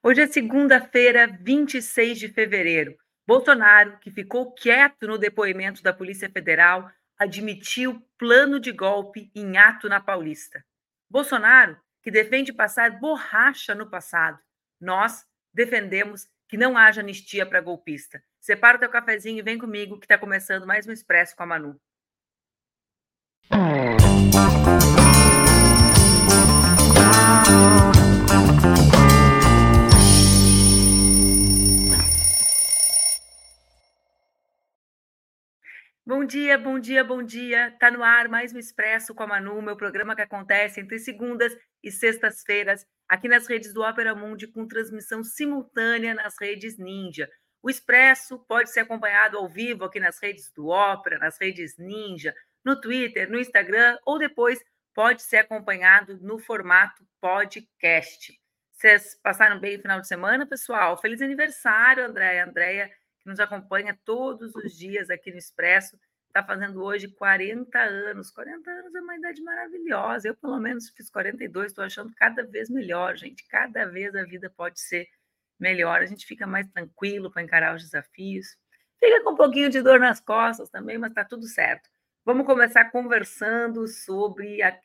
Hoje é segunda-feira, 26 de fevereiro. Bolsonaro, que ficou quieto no depoimento da Polícia Federal, admitiu plano de golpe em ato na Paulista. Bolsonaro, que defende passar borracha no passado. Nós defendemos que não haja anistia para golpista. Separa o teu cafezinho e vem comigo que está começando mais um Expresso com a Manu. Bom dia, bom dia, bom dia. Tá no ar mais um Expresso com a Manu, meu programa que acontece entre segundas e sextas-feiras aqui nas redes do Opera Mundi com transmissão simultânea nas redes Ninja. O Expresso pode ser acompanhado ao vivo aqui nas redes do Opera, nas redes Ninja, no Twitter, no Instagram ou depois pode ser acompanhado no formato podcast. Vocês passaram bem o final de semana, pessoal? Feliz aniversário, Andréia. Andréia nos acompanha todos os dias aqui no Expresso, está fazendo hoje 40 anos. 40 anos é uma idade maravilhosa. Eu, pelo menos, fiz 42, estou achando cada vez melhor, gente. Cada vez a vida pode ser melhor. A gente fica mais tranquilo para encarar os desafios. Fica com um pouquinho de dor nas costas também, mas está tudo certo. Vamos começar conversando sobre. A...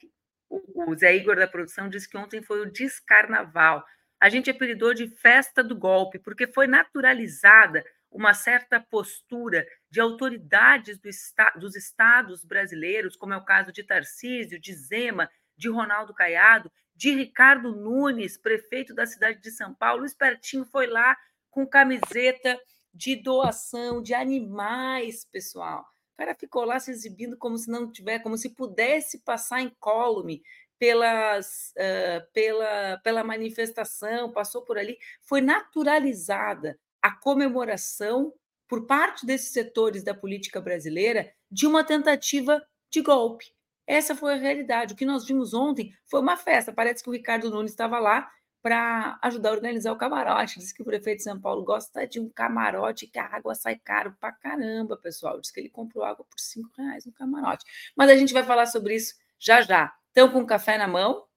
O Zé Igor da produção disse que ontem foi o descarnaval. A gente apelidou de festa do golpe, porque foi naturalizada uma certa postura de autoridades do esta dos estados brasileiros, como é o caso de Tarcísio, de Zema, de Ronaldo Caiado, de Ricardo Nunes, prefeito da cidade de São Paulo. O Espertinho foi lá com camiseta de doação de animais, pessoal. O cara ficou lá se exibindo como se não tiver, como se pudesse passar incólume pelas, uh, pela, pela manifestação, passou por ali, foi naturalizada a comemoração por parte desses setores da política brasileira de uma tentativa de golpe. Essa foi a realidade. O que nós vimos ontem foi uma festa. Parece que o Ricardo Nunes estava lá para ajudar a organizar o camarote. Diz que o prefeito de São Paulo gosta de um camarote que a água sai caro para caramba, pessoal. Diz que ele comprou água por cinco reais no camarote. Mas a gente vai falar sobre isso já já. Estão com café na mão?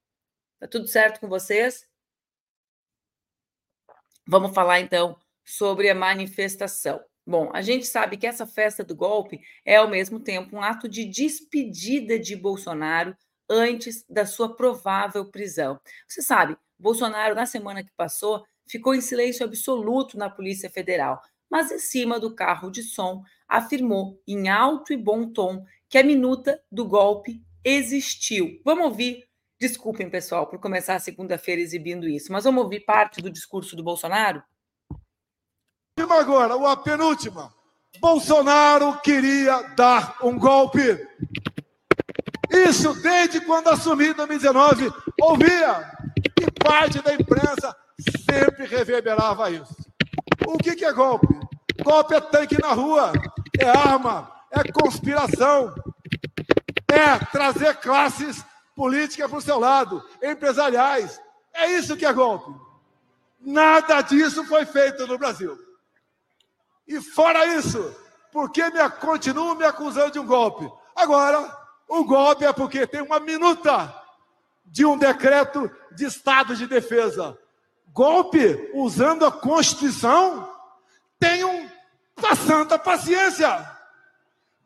Tá tudo certo com vocês? Vamos falar então sobre a manifestação. Bom, a gente sabe que essa festa do golpe é, ao mesmo tempo, um ato de despedida de Bolsonaro antes da sua provável prisão. Você sabe, Bolsonaro, na semana que passou, ficou em silêncio absoluto na Polícia Federal, mas em cima do carro de som afirmou, em alto e bom tom, que a minuta do golpe existiu. Vamos ouvir. Desculpem, pessoal, por começar a segunda-feira exibindo isso, mas vamos ouvir parte do discurso do Bolsonaro? Última agora, a penúltima. Bolsonaro queria dar um golpe. Isso desde quando assumi em 2019, ouvia. E parte da imprensa sempre reverberava isso. O que, que é golpe? Golpe é tanque na rua, é arma, é conspiração, é trazer classes políticas para o seu lado, empresariais. É isso que é golpe. Nada disso foi feito no Brasil. E fora isso, por que me, continuam me acusando de um golpe? Agora, o golpe é porque tem uma minuta de um decreto de estado de defesa. Golpe usando a Constituição? Tenham a santa paciência.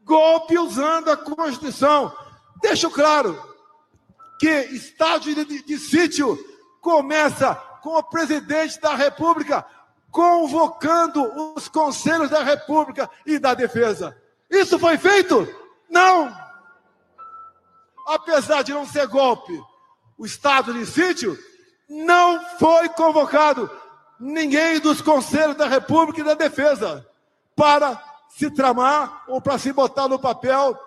Golpe usando a Constituição. Deixo claro que estado de, de, de sítio começa com o presidente da República convocando os conselhos da República e da Defesa. Isso foi feito? Não! Apesar de não ser golpe, o estado de sítio não foi convocado ninguém dos conselhos da República e da Defesa para se tramar ou para se botar no papel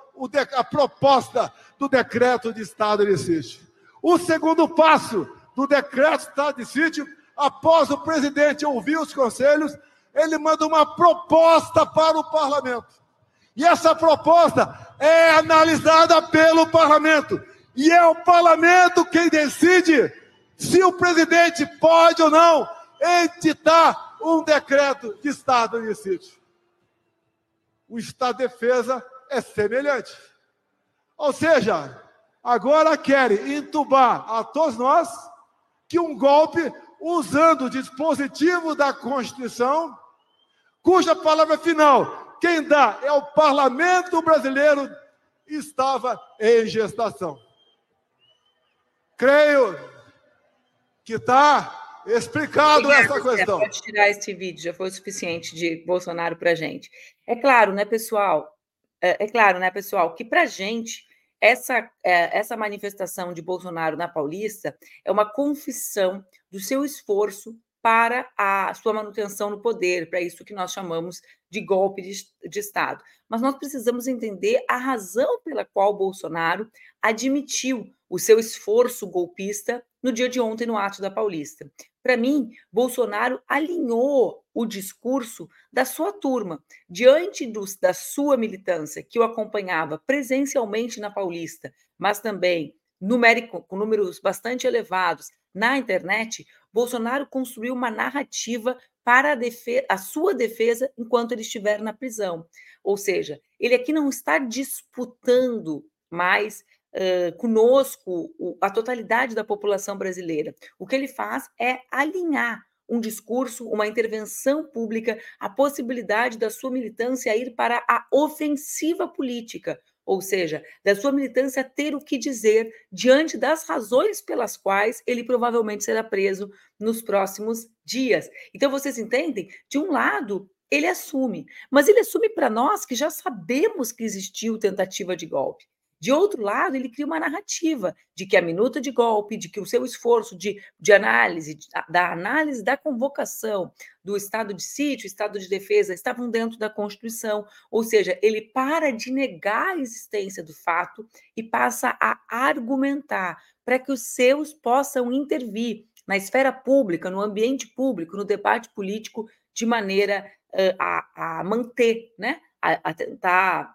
a proposta do decreto de estado de sítio. O segundo passo do decreto de estado de sítio após o presidente ouvir os conselhos, ele manda uma proposta para o parlamento. E essa proposta é analisada pelo parlamento. E é o parlamento quem decide se o presidente pode ou não editar um decreto de estado de sítio. O estado de defesa é semelhante. Ou seja, agora querem entubar a todos nós que um golpe usando o dispositivo da Constituição, cuja palavra final, quem dá é o parlamento brasileiro, estava em gestação. Creio que está explicado essa questão. Pode tirar este vídeo, já foi o suficiente de Bolsonaro para a gente. É claro, né, pessoal? É, é claro, né, pessoal, que para a gente essa, é, essa manifestação de Bolsonaro na Paulista é uma confissão do seu esforço para a sua manutenção no poder, para isso que nós chamamos de golpe de, de, Estado. Mas nós precisamos entender a razão pela qual Bolsonaro admitiu o seu esforço golpista no dia de ontem no ato da Paulista. Para mim, Bolsonaro alinhou o discurso da sua turma diante dos, da sua militância, que o acompanhava presencialmente na Paulista, mas também numérico, com números bastante elevados na internet. Bolsonaro construiu uma narrativa para a, defesa, a sua defesa enquanto ele estiver na prisão. Ou seja, ele aqui não está disputando mais uh, conosco a totalidade da população brasileira. O que ele faz é alinhar um discurso, uma intervenção pública, a possibilidade da sua militância ir para a ofensiva política, ou seja, da sua militância ter o que dizer diante das razões pelas quais ele provavelmente será preso nos próximos dias. Então, vocês entendem? De um lado, ele assume, mas ele assume para nós que já sabemos que existiu tentativa de golpe. De outro lado, ele cria uma narrativa de que a minuta de golpe, de que o seu esforço de, de análise, da análise da convocação do estado de sítio, estado de defesa, estavam dentro da Constituição. Ou seja, ele para de negar a existência do fato e passa a argumentar para que os seus possam intervir na esfera pública, no ambiente público, no debate político, de maneira uh, a, a manter, né? a, a tentar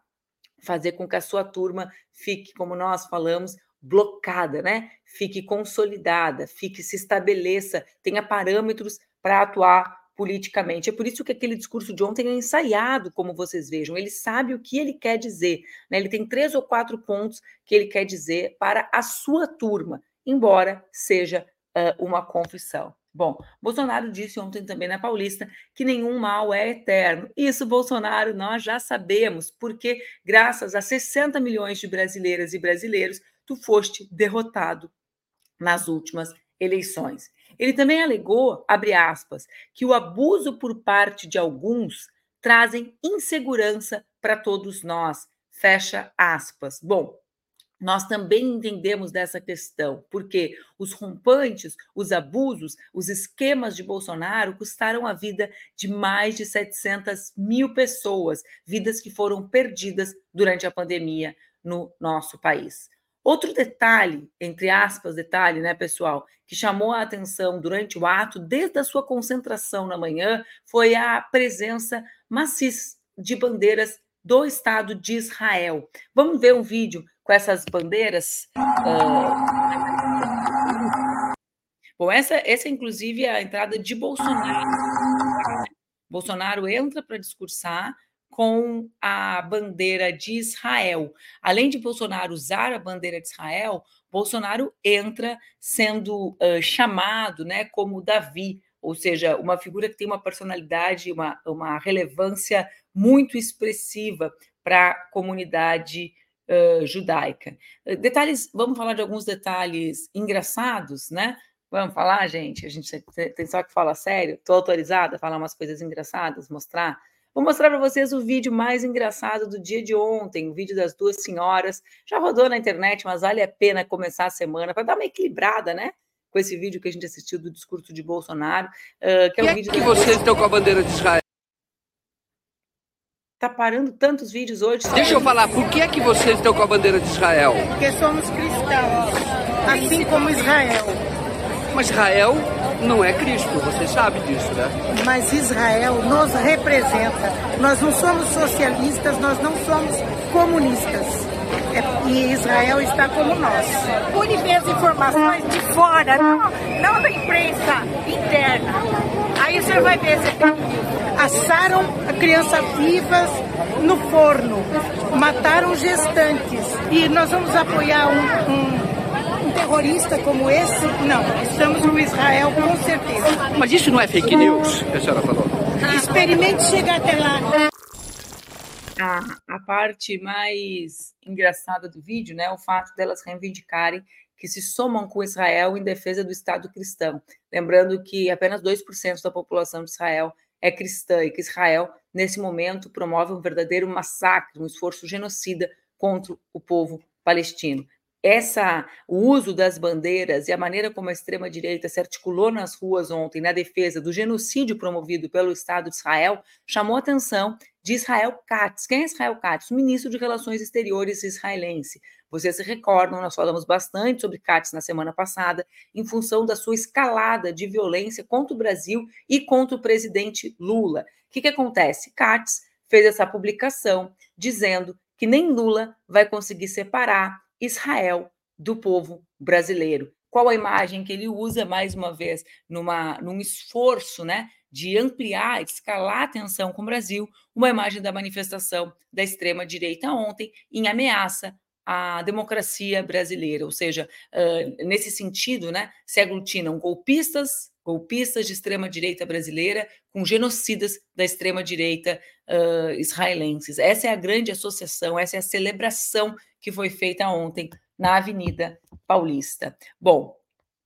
fazer com que a sua turma fique, como nós falamos, blocada, né? Fique consolidada, fique se estabeleça, tenha parâmetros para atuar politicamente. É por isso que aquele discurso de ontem é ensaiado, como vocês vejam. Ele sabe o que ele quer dizer. Né? Ele tem três ou quatro pontos que ele quer dizer para a sua turma, embora seja uh, uma confissão. Bom, Bolsonaro disse ontem também na Paulista que nenhum mal é eterno. Isso, Bolsonaro, nós já sabemos, porque graças a 60 milhões de brasileiras e brasileiros, tu foste derrotado nas últimas eleições. Ele também alegou, abre aspas, que o abuso por parte de alguns trazem insegurança para todos nós. Fecha aspas. Bom, nós também entendemos dessa questão, porque os rompantes, os abusos, os esquemas de Bolsonaro custaram a vida de mais de 700 mil pessoas, vidas que foram perdidas durante a pandemia no nosso país. Outro detalhe, entre aspas, detalhe, né, pessoal, que chamou a atenção durante o ato, desde a sua concentração na manhã, foi a presença maciça de bandeiras do Estado de Israel. Vamos ver um vídeo com essas bandeiras. Uh... Bom, essa, essa inclusive é a entrada de Bolsonaro. Bolsonaro entra para discursar com a bandeira de Israel. Além de Bolsonaro usar a bandeira de Israel, Bolsonaro entra sendo uh, chamado né, como Davi, ou seja, uma figura que tem uma personalidade, uma, uma relevância muito expressiva para a comunidade uh, judaica. Detalhes, vamos falar de alguns detalhes engraçados, né? Vamos falar, gente? A gente tem só que falar sério. Estou autorizada a falar umas coisas engraçadas, mostrar. Vou mostrar para vocês o vídeo mais engraçado do dia de ontem, o vídeo das duas senhoras. Já rodou na internet, mas vale a pena começar a semana para dar uma equilibrada, né? Com esse vídeo que a gente assistiu do discurso de Bolsonaro, uh, que é um vídeo que vocês estão com a bandeira de Israel. Tá parando tantos vídeos hoje. Deixa eu falar, por que é que vocês estão com a bandeira de Israel? Porque somos cristãos, assim como Israel. Mas Israel não é Cristo, você sabe disso, né? Mas Israel nos representa. Nós não somos socialistas, nós não somos comunistas. É, e Israel está como nós. Pune as informações de fora, não, não da imprensa interna. Aí você vai ver, você assaram crianças vivas no forno, mataram gestantes. E nós vamos apoiar um, um, um terrorista como esse, não. Estamos no Israel com certeza. Mas isso não é fake news que a senhora falou? Experimente chegar até lá. A, a parte mais engraçada do vídeo, né, o fato delas reivindicarem que se somam com Israel em defesa do Estado cristão. Lembrando que apenas 2% da população de Israel é cristã e que Israel, nesse momento, promove um verdadeiro massacre, um esforço genocida contra o povo palestino. Essa, o uso das bandeiras e a maneira como a extrema-direita se articulou nas ruas ontem na defesa do genocídio promovido pelo Estado de Israel chamou a atenção de Israel Katz. Quem é Israel Katz? O ministro de Relações Exteriores israelense. Vocês se recordam, nós falamos bastante sobre Katz na semana passada, em função da sua escalada de violência contra o Brasil e contra o presidente Lula. O que, que acontece? Katz fez essa publicação dizendo que nem Lula vai conseguir separar Israel do povo brasileiro. Qual a imagem que ele usa, mais uma vez, numa, num esforço né, de ampliar, escalar a tensão com o Brasil, uma imagem da manifestação da extrema-direita ontem, em ameaça à democracia brasileira, ou seja, uh, nesse sentido, né, se aglutinam golpistas, golpistas de extrema-direita brasileira com genocidas da extrema-direita uh, israelenses. Essa é a grande associação, essa é a celebração que foi feita ontem na Avenida Paulista. Bom,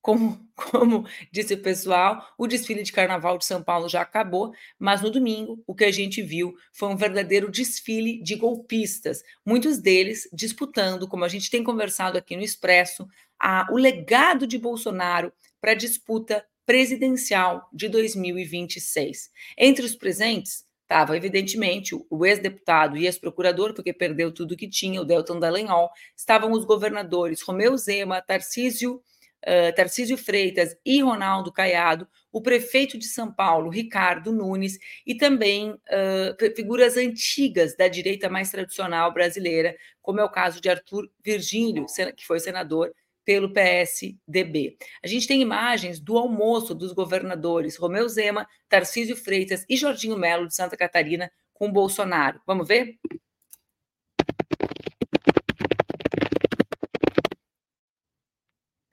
como, como, disse o pessoal, o desfile de carnaval de São Paulo já acabou, mas no domingo o que a gente viu foi um verdadeiro desfile de golpistas, muitos deles disputando, como a gente tem conversado aqui no Expresso, a, o legado de Bolsonaro para a disputa presidencial de 2026. Entre os presentes estava, evidentemente, o ex-deputado e ex-procurador, porque perdeu tudo que tinha, o Delton Dallagnol, estavam os governadores Romeu Zema, Tarcísio, uh, Tarcísio Freitas e Ronaldo Caiado, o prefeito de São Paulo, Ricardo Nunes, e também uh, figuras antigas da direita mais tradicional brasileira, como é o caso de Arthur Virgílio, que foi senador pelo PSDB. A gente tem imagens do almoço dos governadores Romeu Zema, Tarcísio Freitas e Jorginho Melo de Santa Catarina com Bolsonaro. Vamos ver?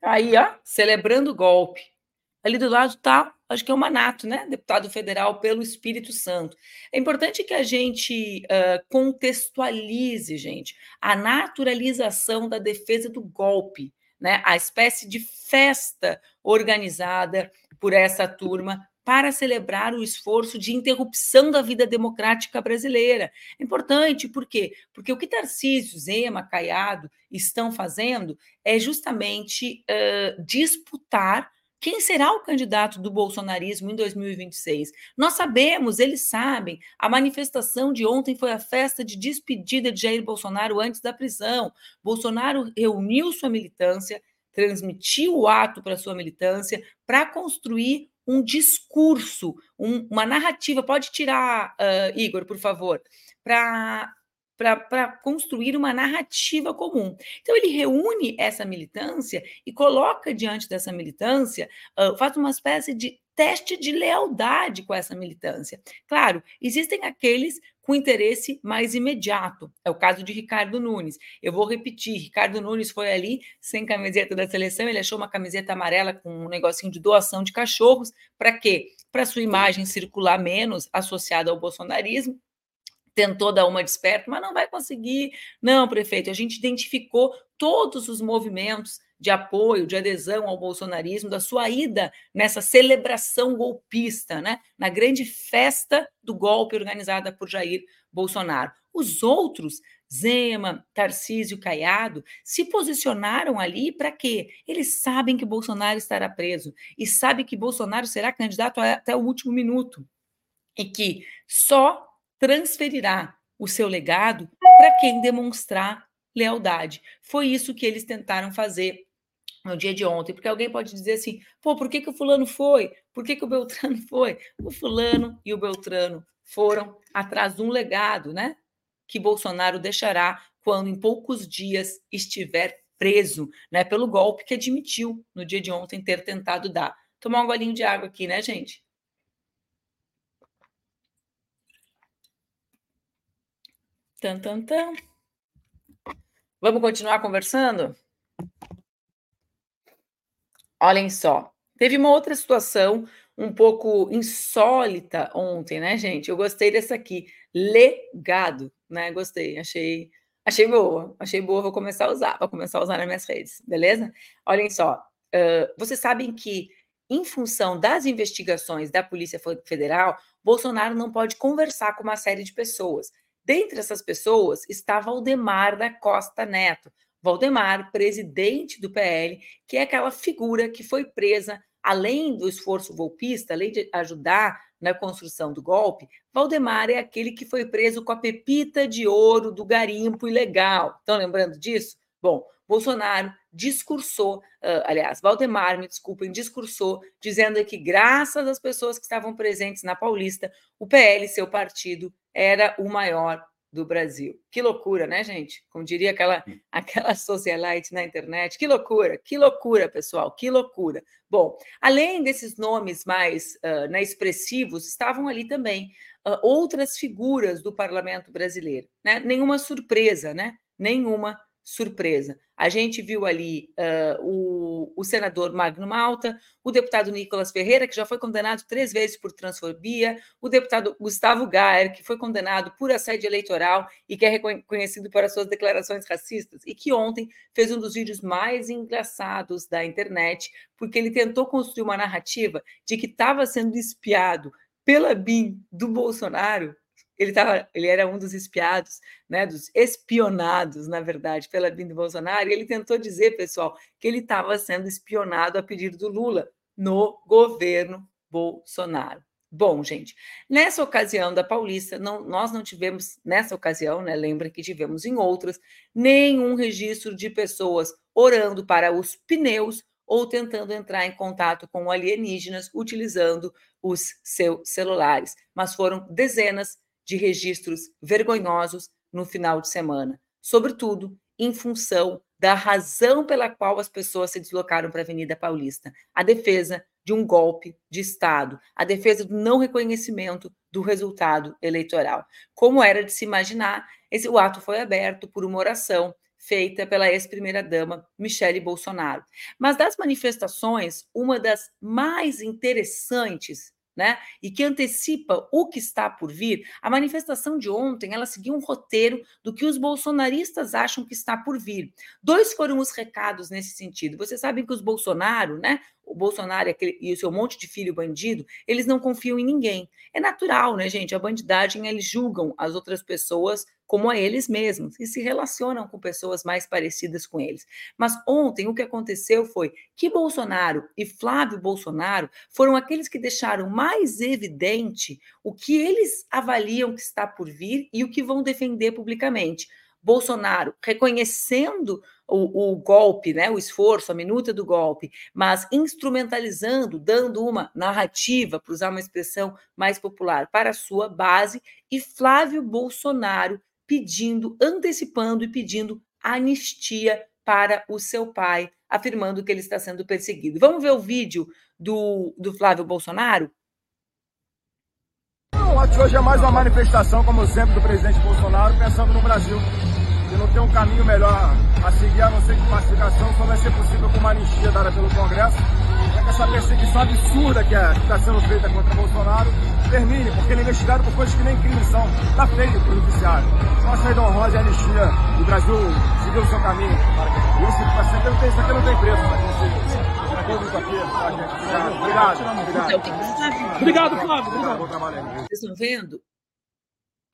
Aí, ó, celebrando o golpe. Ali do lado está, acho que é o Manato, né? Deputado federal pelo Espírito Santo. É importante que a gente uh, contextualize, gente, a naturalização da defesa do golpe né, a espécie de festa organizada por essa turma para celebrar o esforço de interrupção da vida democrática brasileira. É importante, por quê? Porque o que Tarcísio, Zema, Caiado estão fazendo é justamente uh, disputar quem será o candidato do bolsonarismo em 2026? Nós sabemos, eles sabem. A manifestação de ontem foi a festa de despedida de Jair Bolsonaro antes da prisão. Bolsonaro reuniu sua militância, transmitiu o ato para sua militância para construir um discurso, um, uma narrativa. Pode tirar, uh, Igor, por favor, para para construir uma narrativa comum. Então, ele reúne essa militância e coloca diante dessa militância, uh, faz uma espécie de teste de lealdade com essa militância. Claro, existem aqueles com interesse mais imediato. É o caso de Ricardo Nunes. Eu vou repetir: Ricardo Nunes foi ali sem camiseta da seleção, ele achou uma camiseta amarela com um negocinho de doação de cachorros. Para quê? Para sua imagem circular menos associada ao bolsonarismo tentou dar uma desperta, mas não vai conseguir. Não, prefeito, a gente identificou todos os movimentos de apoio, de adesão ao bolsonarismo, da sua ida nessa celebração golpista, né? na grande festa do golpe organizada por Jair Bolsonaro. Os outros, Zema, Tarcísio Caiado, se posicionaram ali para quê? Eles sabem que Bolsonaro estará preso e sabem que Bolsonaro será candidato até o último minuto e que só transferirá o seu legado para quem demonstrar lealdade. Foi isso que eles tentaram fazer no dia de ontem, porque alguém pode dizer assim, pô, por que, que o fulano foi? Por que, que o Beltrano foi? O fulano e o Beltrano foram atrás de um legado, né? Que Bolsonaro deixará quando em poucos dias estiver preso, né? Pelo golpe que admitiu no dia de ontem ter tentado dar. Tomar um golinho de água aqui, né, gente? Tan, tan, tan. Vamos continuar conversando? olhem só, teve uma outra situação um pouco insólita ontem, né, gente? Eu gostei dessa aqui, legado, né? Gostei, achei, achei boa, achei boa, vou começar a usar, vou começar a usar nas minhas redes, beleza? Olhem só, uh, vocês sabem que em função das investigações da Polícia Federal, Bolsonaro não pode conversar com uma série de pessoas. Dentre essas pessoas está Valdemar da Costa Neto. Valdemar, presidente do PL, que é aquela figura que foi presa, além do esforço golpista, além de ajudar na construção do golpe, Valdemar é aquele que foi preso com a pepita de ouro do garimpo ilegal. Estão lembrando disso? Bom, Bolsonaro discursou, aliás, Valdemar, me desculpem, discursou, dizendo que graças às pessoas que estavam presentes na Paulista, o PL, seu partido, era o maior do Brasil. Que loucura, né, gente? Como diria aquela, aquela socialite na internet. Que loucura, que loucura, pessoal, que loucura. Bom, além desses nomes mais uh, né, expressivos, estavam ali também uh, outras figuras do parlamento brasileiro. Né? Nenhuma surpresa, né? Nenhuma surpresa. A gente viu ali uh, o, o, senador Magno Malta, o deputado Nicolas Ferreira, que já foi condenado três vezes por transfobia, o deputado Gustavo Gaer, que foi condenado por assédio eleitoral e que é reconhecido por suas declarações racistas, e que ontem fez um dos vídeos mais engraçados da internet, porque ele tentou construir uma narrativa de que estava sendo espiado pela BIM do Bolsonaro ele, tava, ele era um dos espiados, né, dos espionados, na verdade, pela Binda Bolsonaro, e ele tentou dizer, pessoal, que ele estava sendo espionado a pedido do Lula no governo Bolsonaro. Bom, gente, nessa ocasião da Paulista, não, nós não tivemos, nessa ocasião, né, lembra que tivemos em outras, nenhum registro de pessoas orando para os pneus ou tentando entrar em contato com alienígenas utilizando os seus celulares, mas foram dezenas de registros vergonhosos no final de semana, sobretudo em função da razão pela qual as pessoas se deslocaram para a Avenida Paulista, a defesa de um golpe de Estado, a defesa do não reconhecimento do resultado eleitoral. Como era de se imaginar, esse, o ato foi aberto por uma oração feita pela ex-primeira-dama Michele Bolsonaro. Mas das manifestações, uma das mais interessantes né? E que antecipa o que está por vir. A manifestação de ontem, ela seguiu um roteiro do que os bolsonaristas acham que está por vir. Dois foram os recados nesse sentido. Vocês sabem que os Bolsonaro, né? O Bolsonaro e, aquele, e o seu monte de filho bandido, eles não confiam em ninguém. É natural, né, gente? A bandidagem, eles julgam as outras pessoas como a eles mesmos e se relacionam com pessoas mais parecidas com eles. Mas ontem o que aconteceu foi que Bolsonaro e Flávio Bolsonaro foram aqueles que deixaram mais evidente o que eles avaliam que está por vir e o que vão defender publicamente. Bolsonaro reconhecendo o, o, golpe, né, o esforço, a minuta do golpe, mas instrumentalizando, dando uma narrativa, para usar uma expressão mais popular, para a sua base, e Flávio Bolsonaro pedindo, antecipando e pedindo anistia para o seu pai, afirmando que ele está sendo perseguido. Vamos ver o vídeo do, do Flávio Bolsonaro? Que hoje é mais uma manifestação, como sempre, do presidente Bolsonaro, pensando no Brasil. E não tem um caminho melhor a seguir, a não ser que pacificação só vai ser possível com uma anistia dada pelo Congresso essa perseguição absurda que é, está sendo feita contra Bolsonaro termine, porque ele é investigado por coisas que nem crime são. Está feio para o judiciário. Então a saída honrosa e a anistia, o Brasil seguiu o seu caminho. Isso, isso aqui não tem, isso aqui não tem preço. Aqui, tá, gente? Obrigado. Obrigado. Obrigado, obrigado Flávio. Obrigado. Vocês estão vendo?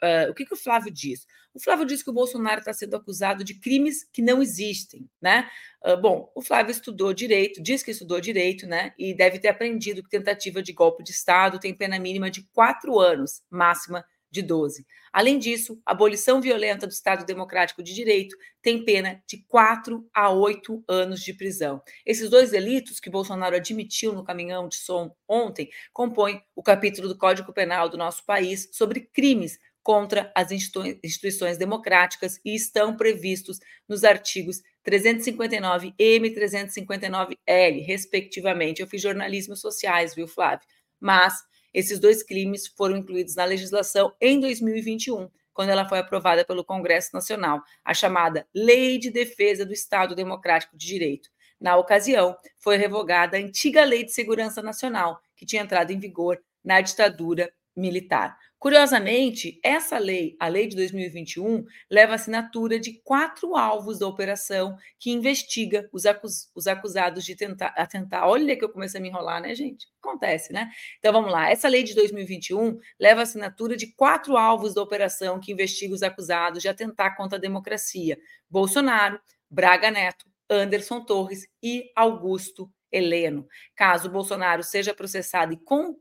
Uh, o que, que o Flávio diz? O Flávio diz que o Bolsonaro está sendo acusado de crimes que não existem, né? Uh, bom, o Flávio estudou direito, diz que estudou direito, né? E deve ter aprendido que tentativa de golpe de Estado tem pena mínima de quatro anos, máxima de 12. Além disso, abolição violenta do Estado Democrático de Direito tem pena de 4 a 8 anos de prisão. Esses dois delitos que Bolsonaro admitiu no caminhão de som ontem compõem o capítulo do Código Penal do nosso país sobre crimes contra as instituições democráticas e estão previstos nos artigos 359 M e 359L, respectivamente. Eu fiz jornalismo sociais, viu, Flávio? Mas esses dois crimes foram incluídos na legislação em 2021, quando ela foi aprovada pelo Congresso Nacional, a chamada Lei de Defesa do Estado Democrático de Direito. Na ocasião, foi revogada a antiga Lei de Segurança Nacional, que tinha entrado em vigor na ditadura militar. Curiosamente, essa lei, a lei de 2021, leva a assinatura de quatro alvos da operação que investiga os, acus os acusados de tentar atentar. Olha que eu comecei a me enrolar, né, gente? Acontece, né? Então vamos lá. Essa lei de 2021 leva a assinatura de quatro alvos da operação que investiga os acusados de atentar contra a democracia: Bolsonaro, Braga Neto, Anderson Torres e Augusto Heleno. Caso Bolsonaro seja processado e com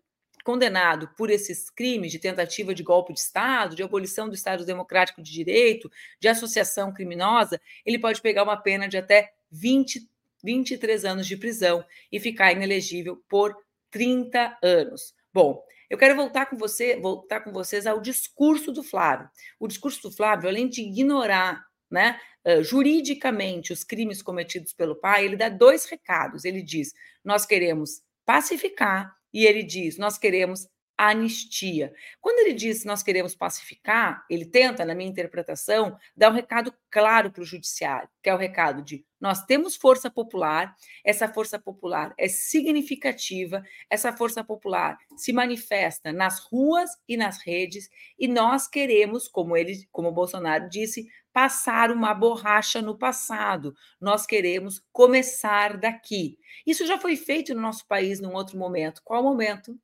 condenado por esses crimes de tentativa de golpe de Estado, de abolição do Estado Democrático de Direito, de associação criminosa, ele pode pegar uma pena de até 20, 23 anos de prisão e ficar inelegível por 30 anos. Bom, eu quero voltar com você, voltar com vocês ao discurso do Flávio. O discurso do Flávio, além de ignorar né, uh, juridicamente os crimes cometidos pelo pai, ele dá dois recados. Ele diz: nós queremos pacificar e ele diz: nós queremos anistia. Quando ele diz nós queremos pacificar, ele tenta, na minha interpretação, dar um recado claro para o judiciário, que é o recado de nós temos força popular, essa força popular é significativa, essa força popular se manifesta nas ruas e nas redes, e nós queremos, como ele, como Bolsonaro disse, passar uma borracha no passado. Nós queremos começar daqui. Isso já foi feito no nosso país num outro momento. Qual momento?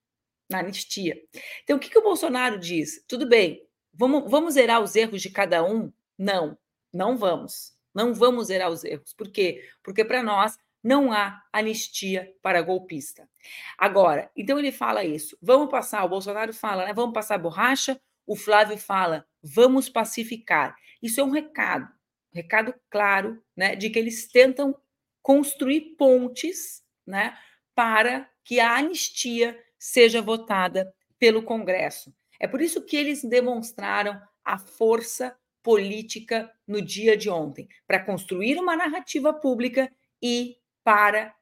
Na anistia. Então, o que, que o Bolsonaro diz? Tudo bem, vamos, vamos zerar os erros de cada um? Não, não vamos. Não vamos zerar os erros. Por quê? Porque para nós não há anistia para golpista. Agora, então ele fala isso. Vamos passar, o Bolsonaro fala, né? Vamos passar borracha. O Flávio fala, vamos pacificar. Isso é um recado, um recado claro, né, de que eles tentam construir pontes, né, para que a anistia seja votada pelo Congresso. É por isso que eles demonstraram a força política no dia de ontem, para construir uma narrativa pública e para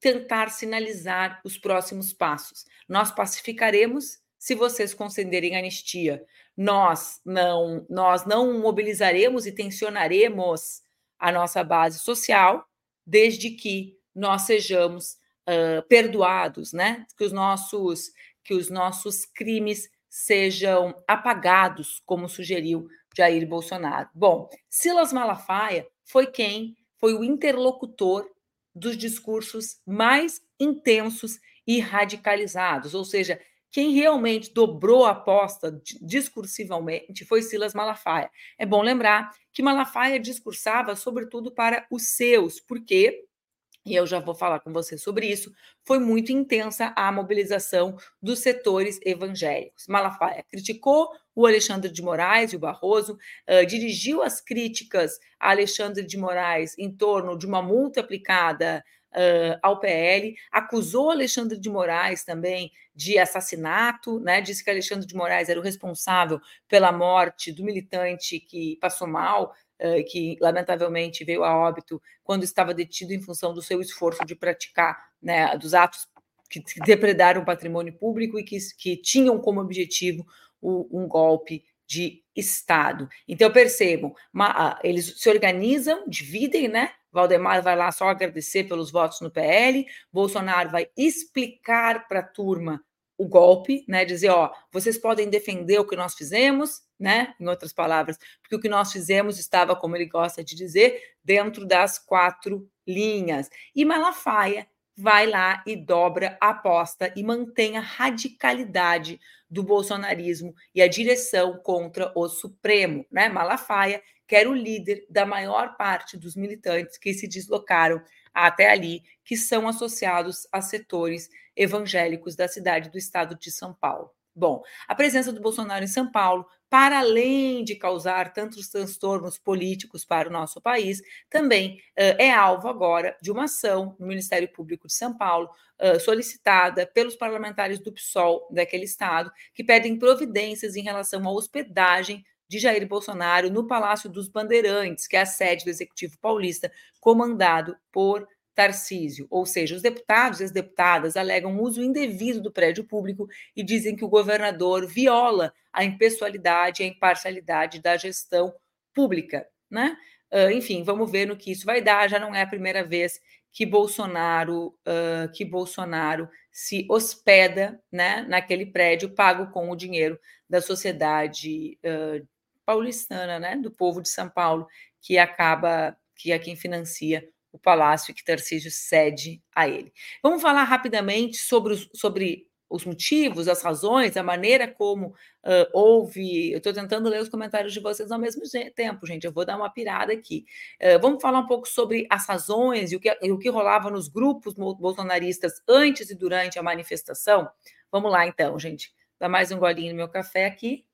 tentar sinalizar os próximos passos. Nós pacificaremos se vocês concederem anistia. Nós não, nós não mobilizaremos e tensionaremos a nossa base social, desde que nós sejamos uh, perdoados, né? Que os nossos que os nossos crimes sejam apagados, como sugeriu Jair Bolsonaro. Bom, Silas Malafaia foi quem foi o interlocutor dos discursos mais intensos e radicalizados, ou seja, quem realmente dobrou a aposta discursivamente foi Silas Malafaia. É bom lembrar que Malafaia discursava sobretudo para os seus, porque e eu já vou falar com você sobre isso, foi muito intensa a mobilização dos setores evangélicos. Malafaia criticou o Alexandre de Moraes e o Barroso, uh, dirigiu as críticas a Alexandre de Moraes em torno de uma multa aplicada uh, ao PL, acusou Alexandre de Moraes também de assassinato, né? Disse que Alexandre de Moraes era o responsável pela morte do militante que passou mal, que lamentavelmente veio a óbito quando estava detido em função do seu esforço de praticar, né, dos atos que depredaram o patrimônio público e que, que tinham como objetivo o, um golpe de Estado. Então, percebam, eles se organizam, dividem, né? Valdemar vai lá só agradecer pelos votos no PL, Bolsonaro vai explicar para a turma o golpe, né? Dizer, ó, vocês podem defender o que nós fizemos, né? Em outras palavras, porque o que nós fizemos estava, como ele gosta de dizer, dentro das quatro linhas. E Malafaia vai lá e dobra a aposta e mantém a radicalidade do bolsonarismo e a direção contra o Supremo, né? Malafaia, que era o líder da maior parte dos militantes que se deslocaram até ali, que são associados a setores evangélicos da cidade do estado de São Paulo. Bom, a presença do Bolsonaro em São Paulo, para além de causar tantos transtornos políticos para o nosso país, também uh, é alvo agora de uma ação no Ministério Público de São Paulo, uh, solicitada pelos parlamentares do PSOL daquele estado, que pedem providências em relação à hospedagem de Jair Bolsonaro no Palácio dos Bandeirantes, que é a sede do Executivo Paulista, comandado por Tarcísio, ou seja, os deputados e as deputadas alegam uso indevido do prédio público e dizem que o governador viola a impessoalidade e a imparcialidade da gestão pública, né? Uh, enfim, vamos ver no que isso vai dar. Já não é a primeira vez que Bolsonaro uh, que Bolsonaro se hospeda né, naquele prédio pago com o dinheiro da sociedade uh, paulistana, né, do povo de São Paulo, que acaba que é quem financia o palácio que Tarcísio cede a ele. Vamos falar rapidamente sobre, os, sobre os motivos, as razões, a maneira como uh, houve. Eu estou tentando ler os comentários de vocês ao mesmo tempo, gente. Eu vou dar uma pirada aqui. Uh, vamos falar um pouco sobre as razões e o, que, e o que rolava nos grupos bolsonaristas antes e durante a manifestação. Vamos lá, então, gente. Dá mais um golinho no meu café aqui.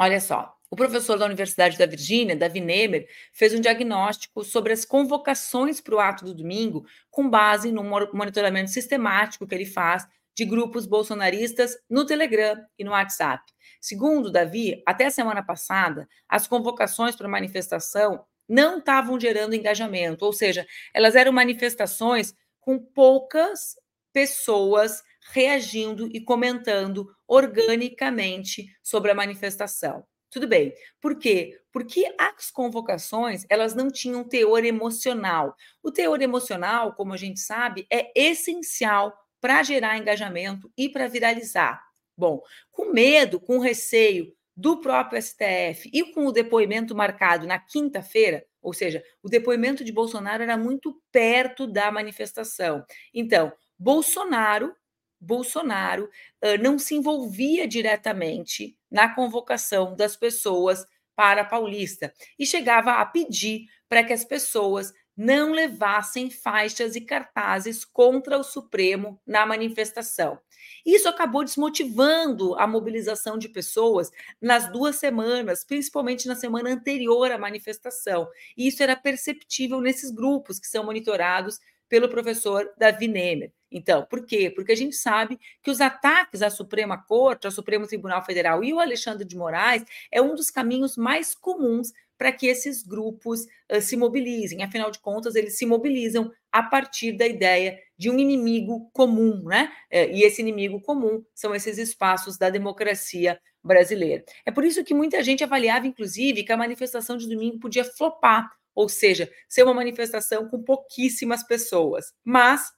Olha só, o professor da Universidade da Virgínia, Davi Nemer, fez um diagnóstico sobre as convocações para o ato do domingo, com base no monitoramento sistemático que ele faz de grupos bolsonaristas no Telegram e no WhatsApp. Segundo Davi, até a semana passada, as convocações para manifestação não estavam gerando engajamento, ou seja, elas eram manifestações com poucas pessoas reagindo e comentando organicamente sobre a manifestação. Tudo bem. Por quê? Porque as convocações, elas não tinham teor emocional. O teor emocional, como a gente sabe, é essencial para gerar engajamento e para viralizar. Bom, com medo, com receio do próprio STF e com o depoimento marcado na quinta-feira, ou seja, o depoimento de Bolsonaro era muito perto da manifestação. Então, Bolsonaro Bolsonaro uh, não se envolvia diretamente na convocação das pessoas para a Paulista e chegava a pedir para que as pessoas não levassem faixas e cartazes contra o Supremo na manifestação. Isso acabou desmotivando a mobilização de pessoas nas duas semanas, principalmente na semana anterior à manifestação. E isso era perceptível nesses grupos que são monitorados pelo professor Davi Nemer. Então, por quê? Porque a gente sabe que os ataques à Suprema Corte, ao Supremo Tribunal Federal e o Alexandre de Moraes é um dos caminhos mais comuns para que esses grupos uh, se mobilizem. Afinal de contas, eles se mobilizam a partir da ideia de um inimigo comum, né? Uh, e esse inimigo comum são esses espaços da democracia brasileira. É por isso que muita gente avaliava, inclusive, que a manifestação de domingo podia flopar, ou seja, ser uma manifestação com pouquíssimas pessoas. Mas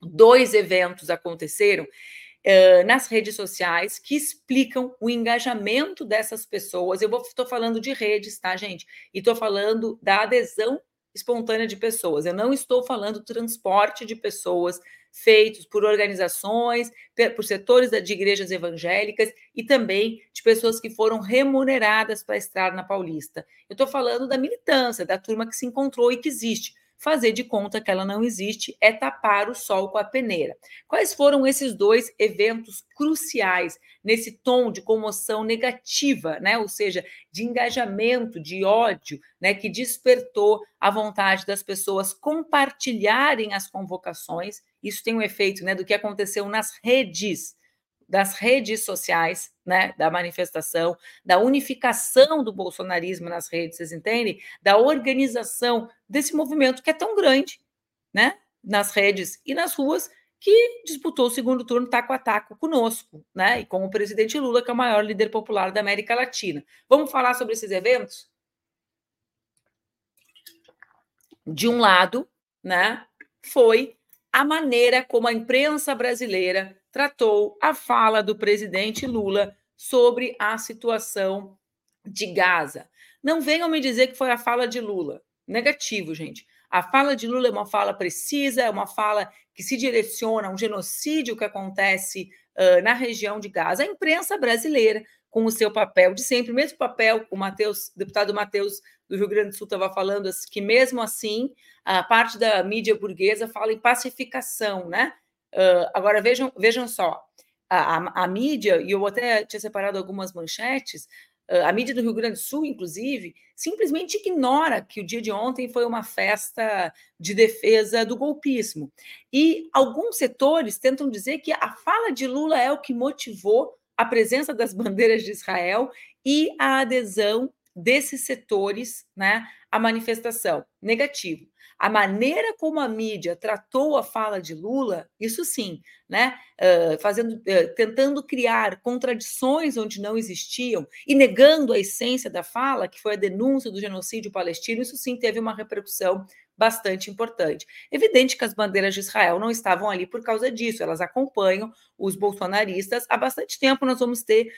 dois eventos aconteceram uh, nas redes sociais que explicam o engajamento dessas pessoas. Eu estou falando de redes, tá, gente? E estou falando da adesão espontânea de pessoas. Eu não estou falando do transporte de pessoas feitos por organizações, por setores de igrejas evangélicas e também de pessoas que foram remuneradas para estar na Paulista. Eu estou falando da militância, da turma que se encontrou e que existe. Fazer de conta que ela não existe é tapar o sol com a peneira. Quais foram esses dois eventos cruciais nesse tom de comoção negativa, né? Ou seja, de engajamento, de ódio, né? Que despertou a vontade das pessoas compartilharem as convocações. Isso tem um efeito, né? Do que aconteceu nas redes das redes sociais, né, da manifestação, da unificação do bolsonarismo nas redes, vocês entendem? Da organização desse movimento que é tão grande, né, nas redes e nas ruas, que disputou o segundo turno taco a taco conosco, né, e com o presidente Lula, que é o maior líder popular da América Latina. Vamos falar sobre esses eventos? De um lado, né, foi a maneira como a imprensa brasileira tratou a fala do presidente Lula sobre a situação de Gaza. Não venham me dizer que foi a fala de Lula. Negativo, gente. A fala de Lula é uma fala precisa, é uma fala que se direciona a um genocídio que acontece uh, na região de Gaza. A imprensa brasileira, com o seu papel de sempre, o mesmo papel, o Mateus, o deputado Matheus do Rio Grande do Sul estava falando que mesmo assim a parte da mídia burguesa fala em pacificação, né? Uh, agora vejam, vejam só, a, a, a, mídia, e eu até tinha separado algumas manchetes, uh, a mídia do Rio Grande do Sul, inclusive, simplesmente ignora que o dia de ontem foi uma festa de defesa do golpismo. E alguns setores tentam dizer que a fala de Lula é o que motivou a presença das bandeiras de Israel e a adesão desses setores né, à manifestação. Negativo. a maneira como a mídia tratou a fala de Lula, isso sim, né, fazendo, tentando criar contradições onde não existiam e negando a essência da fala, que foi a denúncia do genocídio palestino, isso sim teve uma repercussão bastante importante. Evidente que as bandeiras de Israel não estavam ali por causa disso, elas acompanham os bolsonaristas há bastante tempo. Nós vamos ter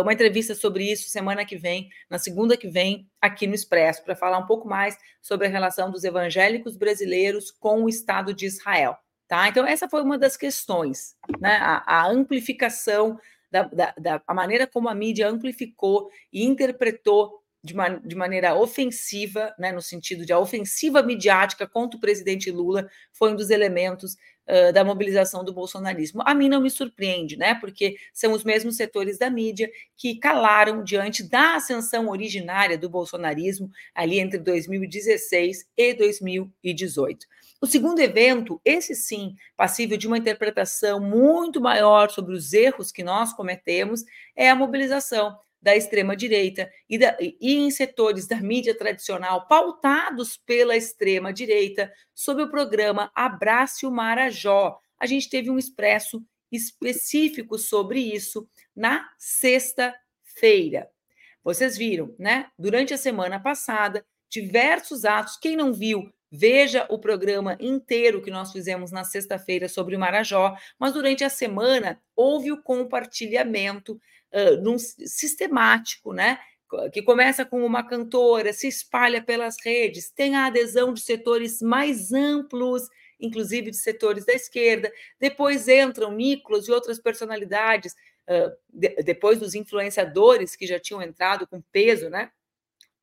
uma entrevista sobre isso semana que vem, na segunda que vem, aqui no Expresso, para falar um pouco mais sobre a relação dos evangélicos brasileiros com o Estado de Israel. Tá? Então, essa foi uma das questões, né? a, a amplificação da, da, da a maneira como a mídia amplificou e interpretou de, man de maneira ofensiva, né, no sentido de a ofensiva midiática contra o presidente Lula foi um dos elementos uh, da mobilização do bolsonarismo. A mim não me surpreende, né, porque são os mesmos setores da mídia que calaram diante da ascensão originária do bolsonarismo ali entre 2016 e 2018. O segundo evento, esse sim, passível de uma interpretação muito maior sobre os erros que nós cometemos, é a mobilização da extrema-direita e, e, em setores da mídia tradicional pautados pela extrema-direita, sob o programa Abrace o Marajó. A gente teve um expresso específico sobre isso na sexta-feira. Vocês viram, né? Durante a semana passada, diversos atos. Quem não viu, veja o programa inteiro que nós fizemos na sexta-feira sobre o Marajó. Mas durante a semana houve o compartilhamento uh, num, sistemático, né? que começa com uma cantora, se espalha pelas redes, tem a adesão de setores mais amplos, inclusive de setores da esquerda. Depois entram Nicolas e outras personalidades, uh, de, depois dos influenciadores que já tinham entrado com peso, né?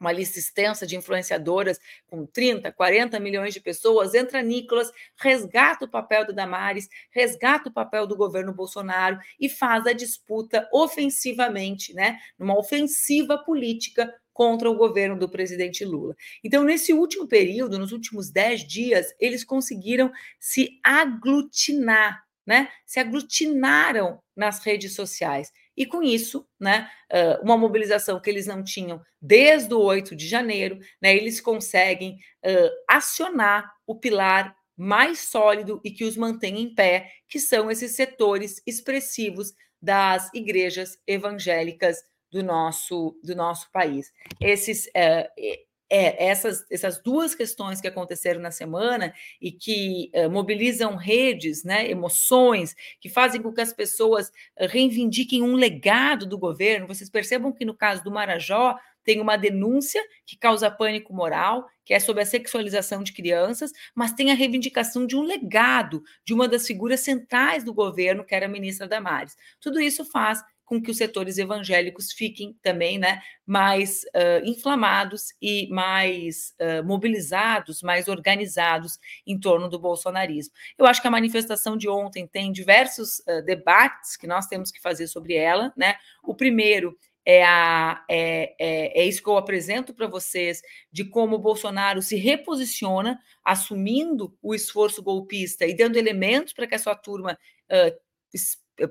Uma lista extensa de influenciadoras com 30, 40 milhões de pessoas, entra Nicolas, resgata o papel do Damares, resgata o papel do governo Bolsonaro e faz a disputa ofensivamente, né? Numa ofensiva política contra o governo do presidente Lula. Então, nesse último período, nos últimos dez dias, eles conseguiram se aglutinar, né? Se aglutinaram nas redes sociais. E com isso, né, uma mobilização que eles não tinham desde o 8 de janeiro, né, eles conseguem acionar o pilar mais sólido e que os mantém em pé, que são esses setores expressivos das igrejas evangélicas do nosso, do nosso país. Esses, é, essas, essas duas questões que aconteceram na semana e que uh, mobilizam redes, né, emoções, que fazem com que as pessoas uh, reivindiquem um legado do governo. Vocês percebam que no caso do Marajó tem uma denúncia que causa pânico moral, que é sobre a sexualização de crianças, mas tem a reivindicação de um legado de uma das figuras centrais do governo, que era a ministra Damares. Tudo isso faz com que os setores evangélicos fiquem também né, mais uh, inflamados e mais uh, mobilizados, mais organizados em torno do bolsonarismo. Eu acho que a manifestação de ontem tem diversos uh, debates que nós temos que fazer sobre ela. Né? O primeiro é, a, é, é, é, isso que eu apresento para vocês de como o Bolsonaro se reposiciona, assumindo o esforço golpista e dando elementos para que a sua turma uh,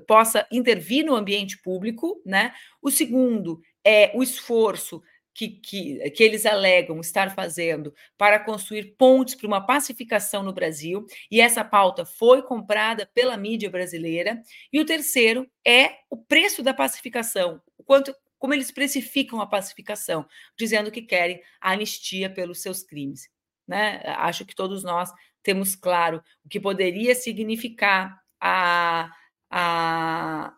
possa intervir no ambiente público, né? O segundo é o esforço que, que, que, eles alegam estar fazendo para construir pontes para uma pacificação no Brasil, e essa pauta foi comprada pela mídia brasileira. E o terceiro é o preço da pacificação, o quanto como eles precificam a pacificação, dizendo que querem anistia pelos seus crimes. Né? Acho que todos nós temos claro o que poderia significar a a,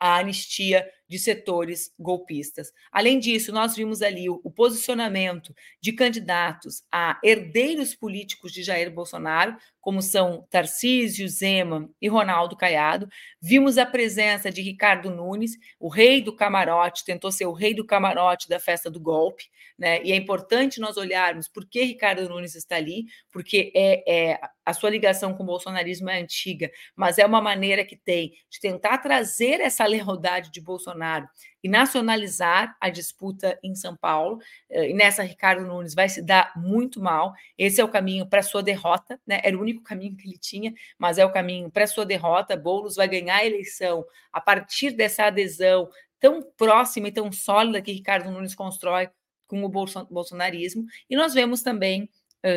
a anistia de setores golpistas. Além disso, nós vimos ali o, o, posicionamento de candidatos a herdeiros políticos de Jair Bolsonaro, como são Tarcísio, Zema e Ronaldo Caiado. Vimos a presença de Ricardo Nunes, o rei do camarote, tentou ser o rei do camarote da festa do golpe, né? E é importante nós olharmos por que Ricardo Nunes está ali, porque é, é a sua ligação com o bolsonarismo é antiga, mas é uma maneira que tem de tentar trazer essa lealdade de Bolsonaro e nacionalizar a disputa em São Paulo. Eh, e nessa, Ricardo Nunes vai se dar muito mal. Esse é o caminho para sua derrota, né? Era o único caminho que ele tinha, mas é o caminho para sua derrota. Boulos vai ganhar a eleição a partir dessa adesão tão próxima e tão sólida que Ricardo Nunes constrói com o bolsonarismo. E nós vemos também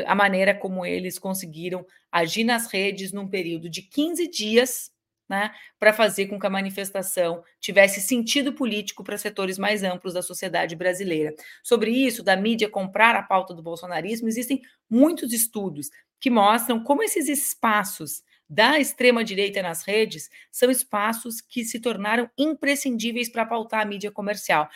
a maneira como eles conseguiram agir nas redes num período de 15 dias, né, para fazer com que a manifestação tivesse sentido político para setores mais amplos da sociedade brasileira. Sobre isso, da mídia comprar a pauta do bolsonarismo, existem muitos estudos que mostram como esses espaços da extrema-direita nas redes são espaços que se tornaram imprescindíveis para pautar a mídia comercial.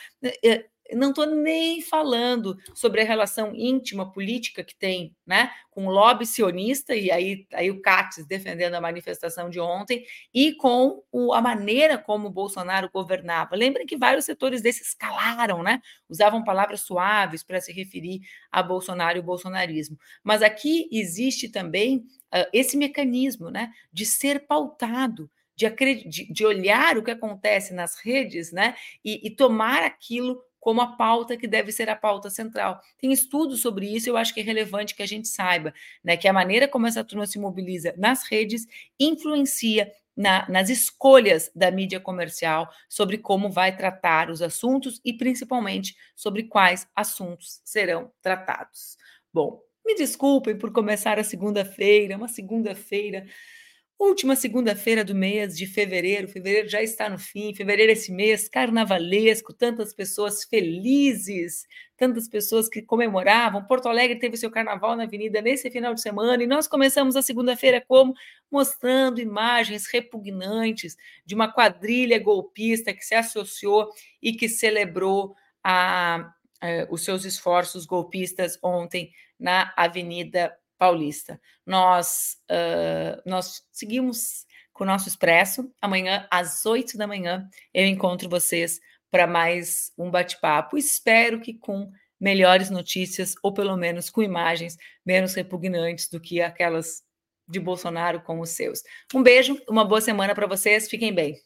Não estou nem falando sobre a relação íntima política que tem né, com o lobby sionista, e aí, aí o Cates defendendo a manifestação de ontem, e com o, a maneira como o Bolsonaro governava. Lembrem que vários setores desses calaram, né? usavam palavras suaves para se referir a Bolsonaro e o bolsonarismo. Mas aqui existe também uh, esse mecanismo né, de ser pautado de, de, olhar o que acontece nas redes né, e, e tomar aquilo como a pauta que deve ser a pauta central. Tem estudos sobre isso, eu acho que é relevante que a gente saiba, né, que a maneira como essa turma se mobiliza nas redes influencia na, nas escolhas da mídia comercial sobre como vai tratar os assuntos e principalmente sobre quais assuntos serão tratados. Bom, me desculpem por começar a segunda-feira, uma segunda-feira Última segunda-feira do mês de fevereiro, fevereiro já está no fim, fevereiro esse mês carnavalesco, tantas pessoas felizes, tantas pessoas que comemoravam. Porto Alegre teve seu carnaval na avenida nesse final de semana e nós começamos a segunda-feira como mostrando imagens repugnantes de uma quadrilha golpista que se associou e que celebrou a, a, eh, os seus esforços golpistas ontem na Avenida Paulista. Nós, uh, nós seguimos com o nosso Expresso. Amanhã, às 8 da manhã, eu encontro vocês para mais um bate-papo. Espero que com melhores notícias, ou pelo menos com imagens menos repugnantes do que aquelas de Bolsonaro com os seus. Um beijo, uma boa semana para vocês, fiquem bem.